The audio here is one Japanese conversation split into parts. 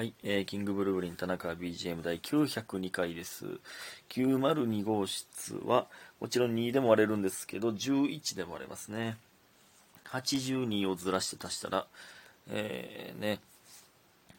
はい、えー、キングブルーリン田中 BGM 第902回です。902号室は、もちろん2でも割れるんですけど、11でも割れますね。82をずらして足したら、えー、ね、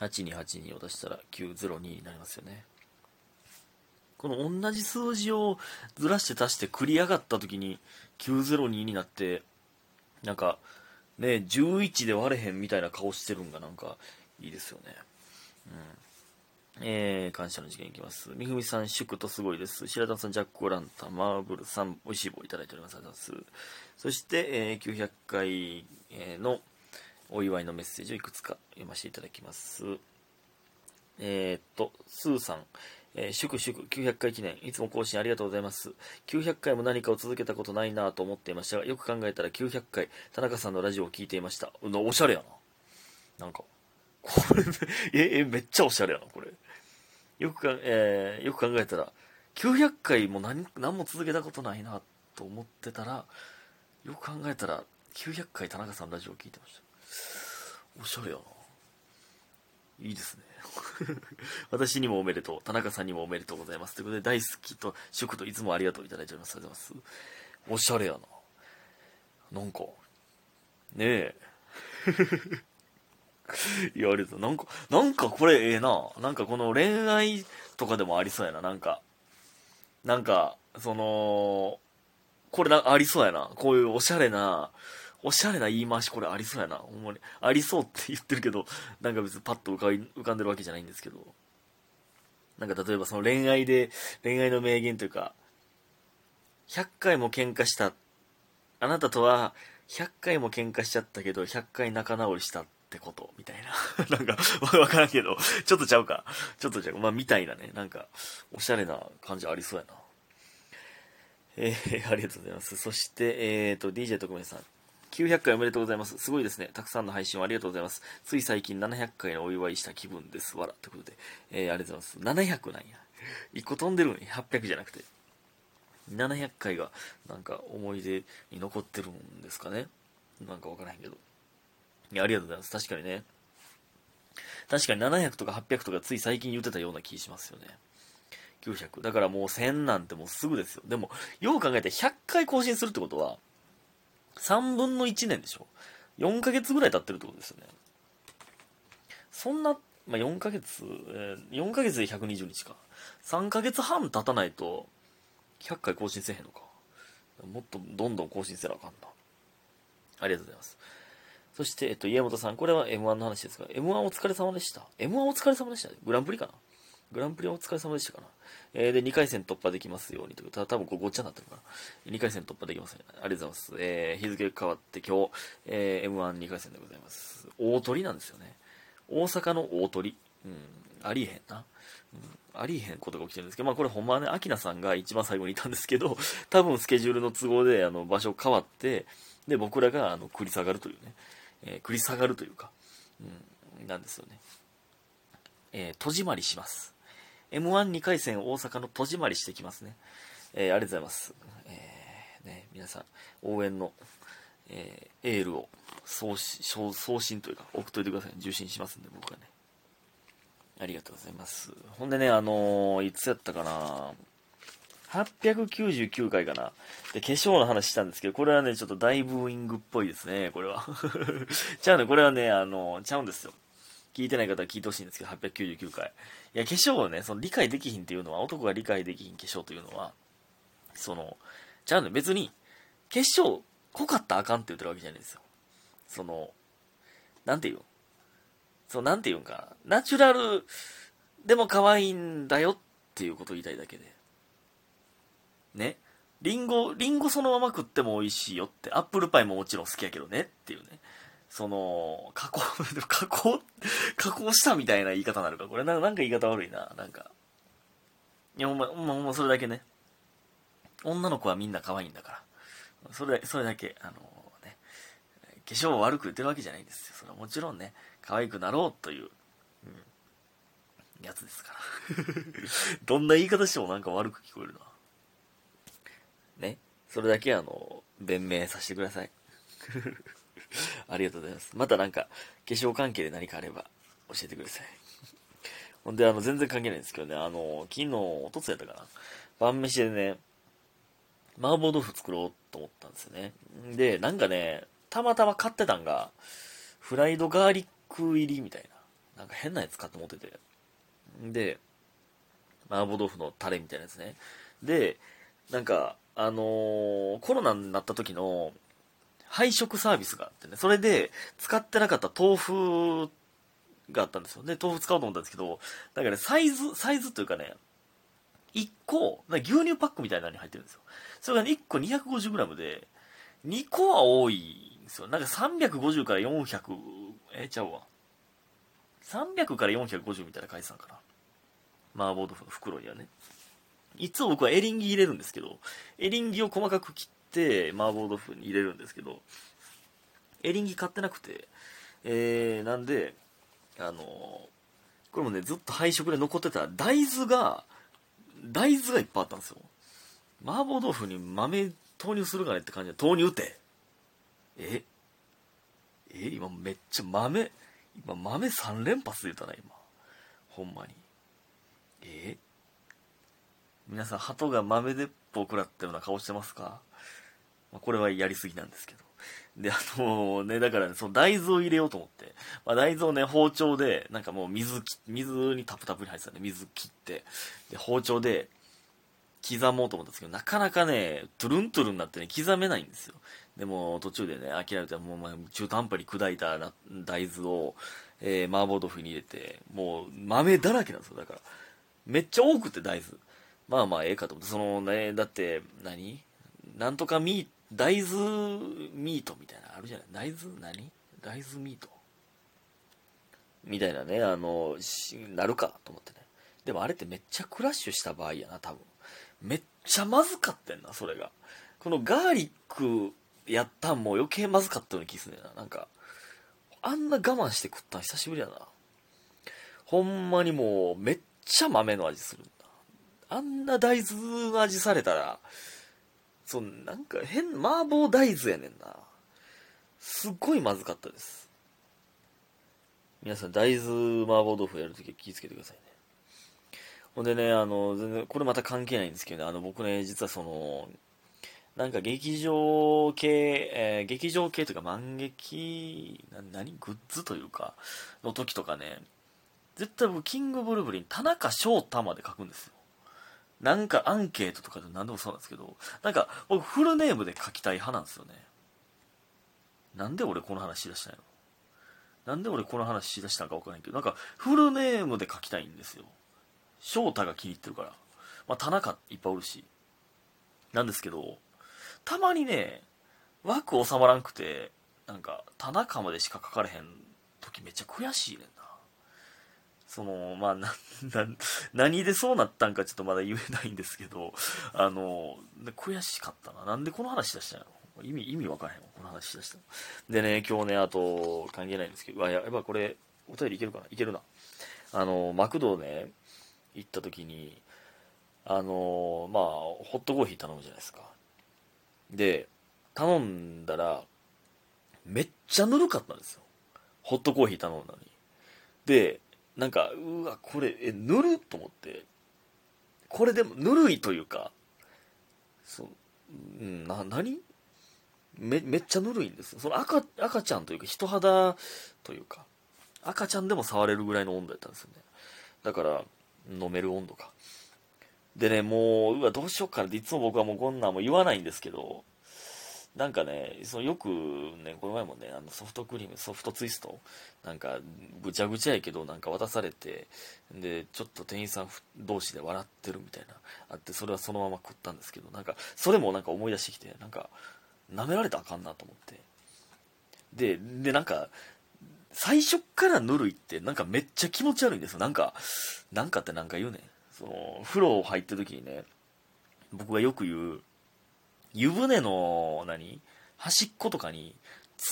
8282を出したら902になりますよね。この同じ数字をずらして足して繰り上がった時に902になって、なんか、ね、11で割れへんみたいな顔してるんがなんかいいですよね。うん。えー、感謝の事件いきます。みふみさん、祝とすごいです。白玉さん、ジャック・オランタ、マーブルさん、美味しい棒いただいております。ありがとうございます。そして、えー、900回えーのお祝いのメッセージをいくつか読ませていただきます。えー、っと、スーさん、えー祝祝900回記念、いつも更新ありがとうございます。900回も何かを続けたことないなぁと思っていましたが、よく考えたら900回、田中さんのラジオを聞いていました。おしゃれやな。なんか、これ、え、え、めっちゃおしゃれやな、これ。よくか、えーよく考えたら、900回も何何も続けたことないなと思ってたら、よく考えたら、900回田中さんラジオ聞いてました。おしゃれやな。いいですね。私にもおめでとう。田中さんにもおめでとうございます。ということで、大好きと祝といつもありがとういただいております。ありがとうございます。おしゃれやな。なんか、ねえ。いや、ありがとう。なんか、なんかこれええな。なんかこの恋愛とかでもありそうやな。なんか、なんか、その、これなありそうやな。こういうおしゃれな、おしゃれな言い回しこれありそうやな。ほんまに。ありそうって言ってるけど、なんか別にパッと浮か浮かんでるわけじゃないんですけど。なんか例えばその恋愛で、恋愛の名言というか、100回も喧嘩した。あなたとは100回も喧嘩しちゃったけど、100回仲直りしたってこと、みたいな。なんか、わからんけど、ちょっとちゃうか。ちょっとちゃう。まあ、みたいなね。なんか、おしゃれな感じありそうやな。えー、ありがとうございます。そして、えーと、DJ 特命さん。900回おめでとうございます。すごいですね。たくさんの配信をありがとうございます。つい最近700回のお祝いした気分です。わら。ということで、えー、ありがとうございます。700なんや。1個飛んでるのに800じゃなくて。700回がなんか思い出に残ってるんですかね。なんかわからへんけど。いや、ありがとうございます。確かにね。確かに700とか800とかつい最近言ってたような気しますよね。900。だからもう1000なんてもうすぐですよ。でも、よう考えて100回更新するってことは、3分の1年でしょ ?4 ヶ月ぐらい経ってるってことですよね。そんな、まあ、4ヶ月、えー4ヶ月で120日か。3ヶ月半経たないと、100回更新せえへんのか。もっとどんどん更新せなあかんな。ありがとうございます。そして、えっと、家元さん、これは M1 の話ですが、M1 お疲れ様でした。M1 お疲れ様でした。グランプリかな？グランプリはお疲れ様でしたかな？えー、で、2回戦突破できますようにということ、多分これごっちゃになってるかな？2回戦突破できますね。ありがとうございます。えー、日付変わって今日、えー、M12 回戦でございます。大鳥なんですよね。大阪の大鳥。うん、ありえへんな。うん、ありえへんことが起きてるんですけど、まあこれほんまはね、アキナさんが一番最後にいたんですけど、多分スケジュールの都合で、あの、場所変わって、で、僕らが、あの、繰り下がるというね、えー繰り下がるというか、うん、なんですよね。えー、戸締まりします。M12 回戦大阪の戸締まりしてきますね。えーありがとうございます。えーね、皆さん、応援の、えーエールを送信送信というか、送っといてください。受信しますんで、僕はね。ありがとうございます。ほんでね、あのーいつやったかな899回かな。で、化粧の話したんですけど、これはね、ちょっと大ブーイングっぽいですね、これは。ちゃうね、これはね、あの、ちゃうんですよ。聞いてない方は聞いてほしいんですけど、899回。いや、化粧をね、その理解できひんっていうのは、男が理解できひん化粧というのは、その、ちゃうね、別に、化粧濃かったらあかんって言ってるわけじゃないんですよ。その、なんて言うそう、なんて言うんかな。ナチュラルでも可愛いんだよっていうことを言いたいだけで。ね。リンゴ、リンゴそのまま食っても美味しいよって。アップルパイももちろん好きやけどねっていうね。その、加工、加工、加工したみたいな言い方になるか。これなんか言い方悪いな。なんか。いや、ほんま、ほんま、ほんまそれだけね。女の子はみんな可愛いんだから。それ、それだけ、あのね、化粧を悪く言ってるわけじゃないんですよ。それはもちろんね、可愛くなろうという、うん、やつですから。どんな言い方してもなんか悪く聞こえるな。ね。それだけあの、弁明させてください。ありがとうございます。またなんか、化粧関係で何かあれば教えてください。ほんで、あの、全然関係ないんですけどね、あの、昨日、おとつやったかな。晩飯でね、麻婆豆腐作ろうと思ったんですよね。で、なんかね、たまたま買ってたんが、フライドガーリック入りみたいな。なんか変なやつ買って持ってて。で、麻婆豆腐のタレみたいなやつね。で、なんか、あのー、コロナになった時の配食サービスがあってね、それで使ってなかった豆腐があったんですよ。で、豆腐使おうと思ったんですけど、だからね、サイズ、サイズというかね、1個、牛乳パックみたいなのに入ってるんですよ。それが、ね、1個 250g で、2個は多いんですよ。なんか350から400、えちゃうわ。300から450みたいな書いてたんかな。麻婆豆腐の袋にはね。いつも僕はエリンギ入れるんですけど、エリンギを細かく切って麻婆豆腐に入れるんですけど、エリンギ買ってなくて、えー、なんで、あのー、これもね、ずっと配色で残ってた大豆が、大豆がいっぱいあったんですよ。麻婆豆腐に豆投入するかねって感じで、投入ってえ？え？今めっちゃ豆、今豆3連発言ったな、今。ほんまに。え？皆さん、鳩が豆鉄砲食らったような顔してますか、まあ、これはやりすぎなんですけど。で、あのね、だからね、その大豆を入れようと思って、まあ、大豆をね、包丁で、なんかもう水き、水にタプタプに入ってたね、水切って、で、包丁で刻もうと思ったんですけど、なかなかね、トゥルントゥルンになってね、刻めないんですよ。でも、途中でね、諦めて、もう、まあ、中途半端に砕いた大豆を、えー、麻婆豆腐に入れて、もう、豆だらけなんですよ、だから。めっちゃ多くて、大豆。まあまあ、ええかと思って、そのね、だって、何？なんとかミー、大豆ミートみたいなあるじゃない？大豆？何？大豆ミート？みたいなね、あの、なるかと思ってね。でもあれってめっちゃクラッシュした場合やな、多分。めっちゃまずかってんな、それが。このガーリックやったんも余計まずかったような気すんねんな。なんか、あんな我慢して食ったん久しぶりやな。ほんまにもう、めっちゃ豆の味する。あんな大豆の味されたら、そう、なんか変、麻婆大豆やねんな。すっごいまずかったです。皆さん、大豆麻婆豆腐やるときは気をつけてくださいね。ほんでね、あの、全然、これまた関係ないんですけどね、あの、僕ね、実はその、なんか劇場系、えー、劇場系というか漫劇、な、何グッズというか、の時とかね、絶対僕、キングブルブリン、田中翔太まで書くんですよ。なんかアンケートとかで何でもそうなんですけど、なんか僕フルネームで書きたい派なんですよね。なんで俺この話しだしたんやろなんで俺この話しだしたんか分からんけど、なんかフルネームで書きたいんですよ。翔太が気に入ってるから。まあ田中いっぱいおるし。なんですけど、たまにね、枠収まらんくて、なんか田中までしか書かれへん時めっちゃ悔しいねん。その、まあ、な、な、何でそうなったんかちょっとまだ言えないんですけど、あの、悔しかったな。なんでこの話出したんやろ意味、意味わからへんわ、この話し出したでね、今日ね、あと、関係ないんですけど、あ、やっぱこれ、お便りいけるかな？いけるな。あの、マクドね、行った時に、あの、まあ、ホットコーヒー頼むじゃないですか。で、頼んだら、めっちゃぬるかったんですよ。ホットコーヒー頼んだのに。で、なんか、うわ、これ、え、ぬる？と思って、これでも、ぬるいというか、そう、うん、な、何？め、めっちゃぬるいんです。その赤、赤ちゃんというか、人肌というか、赤ちゃんでも触れるぐらいの温度やったんですよね。だから、飲める温度か。でね、もう、うわ、どうしようかなって、いつも僕はもうこんなんも言わないんですけど、なんかね、そのよくね、この前もね、あのソフトクリーム、ソフトツイスト、なんかぐちゃぐちゃやけど、なんか渡されて、で、ちょっと店員さん同士で笑ってるみたいな、あって、それはそのまま食ったんですけど、なんか、それもなんか思い出してきて、なんか、舐められたらあかんなと思って。で、で、なんか、最初からぬるいって、なんかめっちゃ気持ち悪いんですよ。なんか、なんかってなんか言うねその、風呂入ってる時にね、僕がよく言う、湯船の何？端っことかに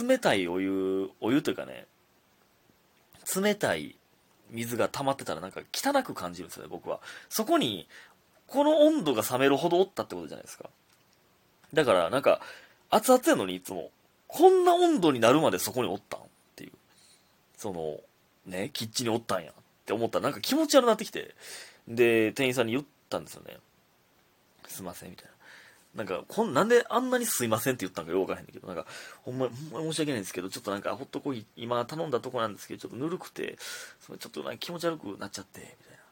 冷たいお湯お湯というかね冷たい水が溜まってたらなんか汚く感じるんですよね僕は。そこにこの温度が冷めるほどおったってことじゃないですか。だからなんか熱々やのにいつもこんな温度になるまでそこにおったんっていう。そのねキッチンにおったんやって思った。らなんか気持ち悪くなってきて、で、店員さんに言ったんですよね。すいません、みたいな。なんか、こん、なんであんなにすいませんって言ったんかよくわからへんけど、なんか、ほんま、ほんまに申し訳ないんですけど、ちょっとなんか、ホットコーヒー、今頼んだとこなんですけど、ちょっとぬるくて、それちょっとなんか気持ち悪くなっちゃって、みたいな。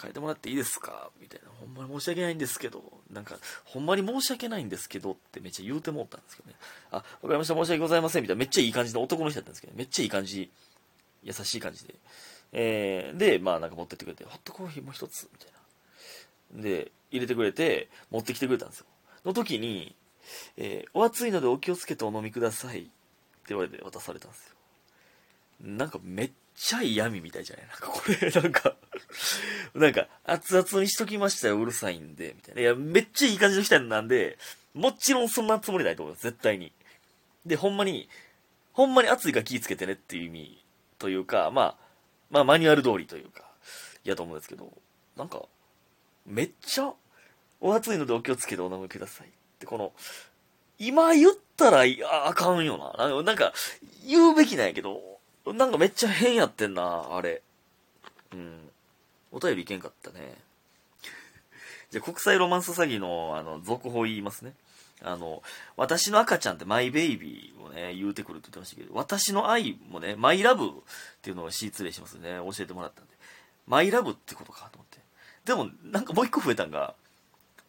変えてもらっていいですか？みたいな。ほんまに申し訳ないんですけど、なんか、ほんまに申し訳ないんですけどってめっちゃ言うてもったんですけどね。あ、わかりました、申し訳ございません、みたいな。めっちゃいい感じの男の人だったんですけど、めっちゃいい感じ、優しい感じで。えー、で、まあなんか持ってってくれて、ホットコーヒーもう一つ、みたいな。で、入れてくれて、持ってきてくれたんですよ。の時に、えー、お熱いのでお気をつけてお飲みくださいって言われて渡されたんですよ。なんかめっちゃ嫌味みたいじゃない？なんかこれ、なんかなんか、熱々にしときましたよ、うるさいんで、みたいな。いや、めっちゃいい感じの人なんで、もちろんそんなつもりないと思います、絶対に。で、ほんまに、ほんまに熱いから気ぃつけてねっていう意味というか、まあ、まあ、マニュアル通りというか、やと思うんですけど、なんか、めっちゃ、お熱いのでお気をつけてお飲みください。ってこの、今言ったらああかんよな。なんか、言うべきなんやけど、なんかめっちゃ変やってんな、あれ。うん。お便りいけんかったね。じゃ国際ロマンス詐欺の、あの、続報言いますね。あの、私の赤ちゃんってマイベイビーをね、言うてくるって言ってましたけど、私の愛もね、マイラブっていうのを失礼しますね。教えてもらったんで。マイラブってことかと思って。でも、なんかもう一個増えたんが、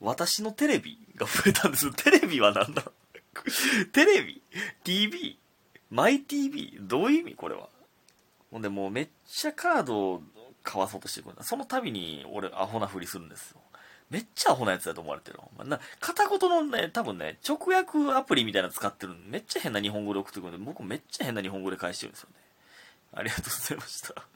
私のテレビが増えたんです テレビは何だ？テレビ ?TV? マイ TV? どういう意味？これは。ほんでもうめっちゃカードを買わそうとしてくるその度に俺アホなふりするんですよ。めっちゃアホなやつだと思われてる。な片言のね、多分ね、直訳アプリみたいなの使ってるめっちゃ変な日本語で送ってくるんで、僕めっちゃ変な日本語で返してるんですよね。ありがとうございました。